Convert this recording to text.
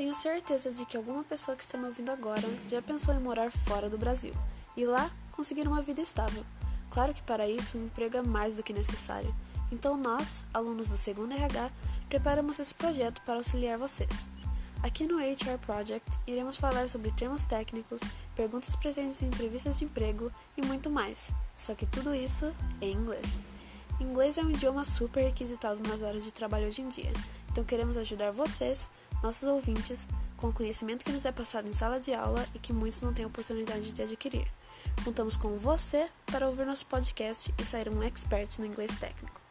Tenho certeza de que alguma pessoa que está me ouvindo agora já pensou em morar fora do Brasil e lá conseguir uma vida estável. Claro que para isso um emprego é mais do que necessário. Então nós, alunos do segundo RH, preparamos esse projeto para auxiliar vocês. Aqui no HR Project iremos falar sobre termos técnicos, perguntas presentes em entrevistas de emprego e muito mais. Só que tudo isso em inglês. Inglês é um idioma super requisitado nas áreas de trabalho hoje em dia, então queremos ajudar vocês, nossos ouvintes, com o conhecimento que nos é passado em sala de aula e que muitos não têm oportunidade de adquirir. Contamos com você para ouvir nosso podcast e sair um expert no inglês técnico.